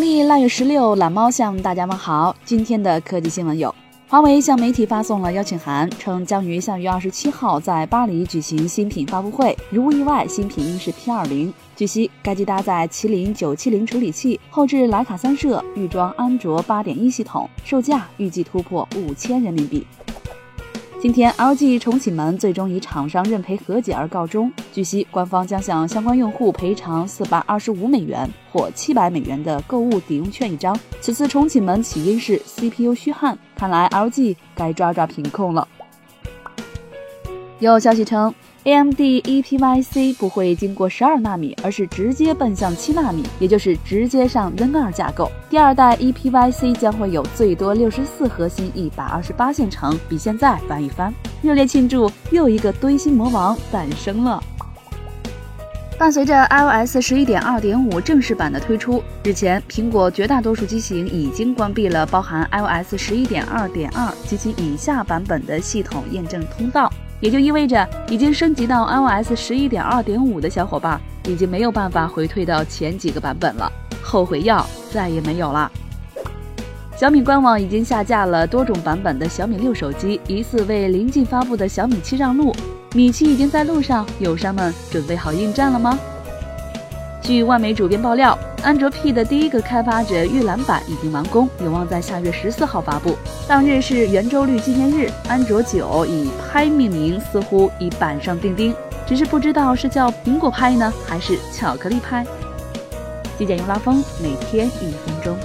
农历腊月十六，懒猫向大家问好。今天的科技新闻有：华为向媒体发送了邀请函，称将于下月二十七号在巴黎举行新品发布会。如无意外，新品应是 P 二零。据悉，该机搭载麒麟九七零处理器，后置徕卡三摄，预装安卓八点一系统，售价预计突破五千人民币。今天，LG 重启门最终以厂商认赔和解而告终。据悉，官方将向相关用户赔偿四百二十五美元或七百美元的购物抵用券一张。此次重启门起因是 CPU 虚焊，看来 LG 该抓抓品控了。有消息称。AMD EPYC 不会经过十二纳米，而是直接奔向七纳米，也就是直接上 Zen 二架构。第二代 EPYC 将会有最多六十四核心，一百二十八线程，比现在翻一番。热烈庆祝，又一个堆芯魔王诞生了。伴随着 iOS 十一点二点五正式版的推出，日前苹果绝大多数机型已经关闭了包含 iOS 十一点二点二及其以下版本的系统验证通道，也就意味着已经升级到 iOS 十一点二点五的小伙伴已经没有办法回退到前几个版本了，后悔药再也没有了。小米官网已经下架了多种版本的小米六手机，疑似为临近发布的小米七让路。米奇已经在路上，友商们准备好应战了吗？据外媒主编爆料，安卓 P 的第一个开发者预览版已经完工，有望在下月十四号发布。当日是圆周率纪念日，安卓九以拍命名，似乎已板上钉钉，只是不知道是叫苹果拍呢，还是巧克力拍。极简用拉风，每天一分钟。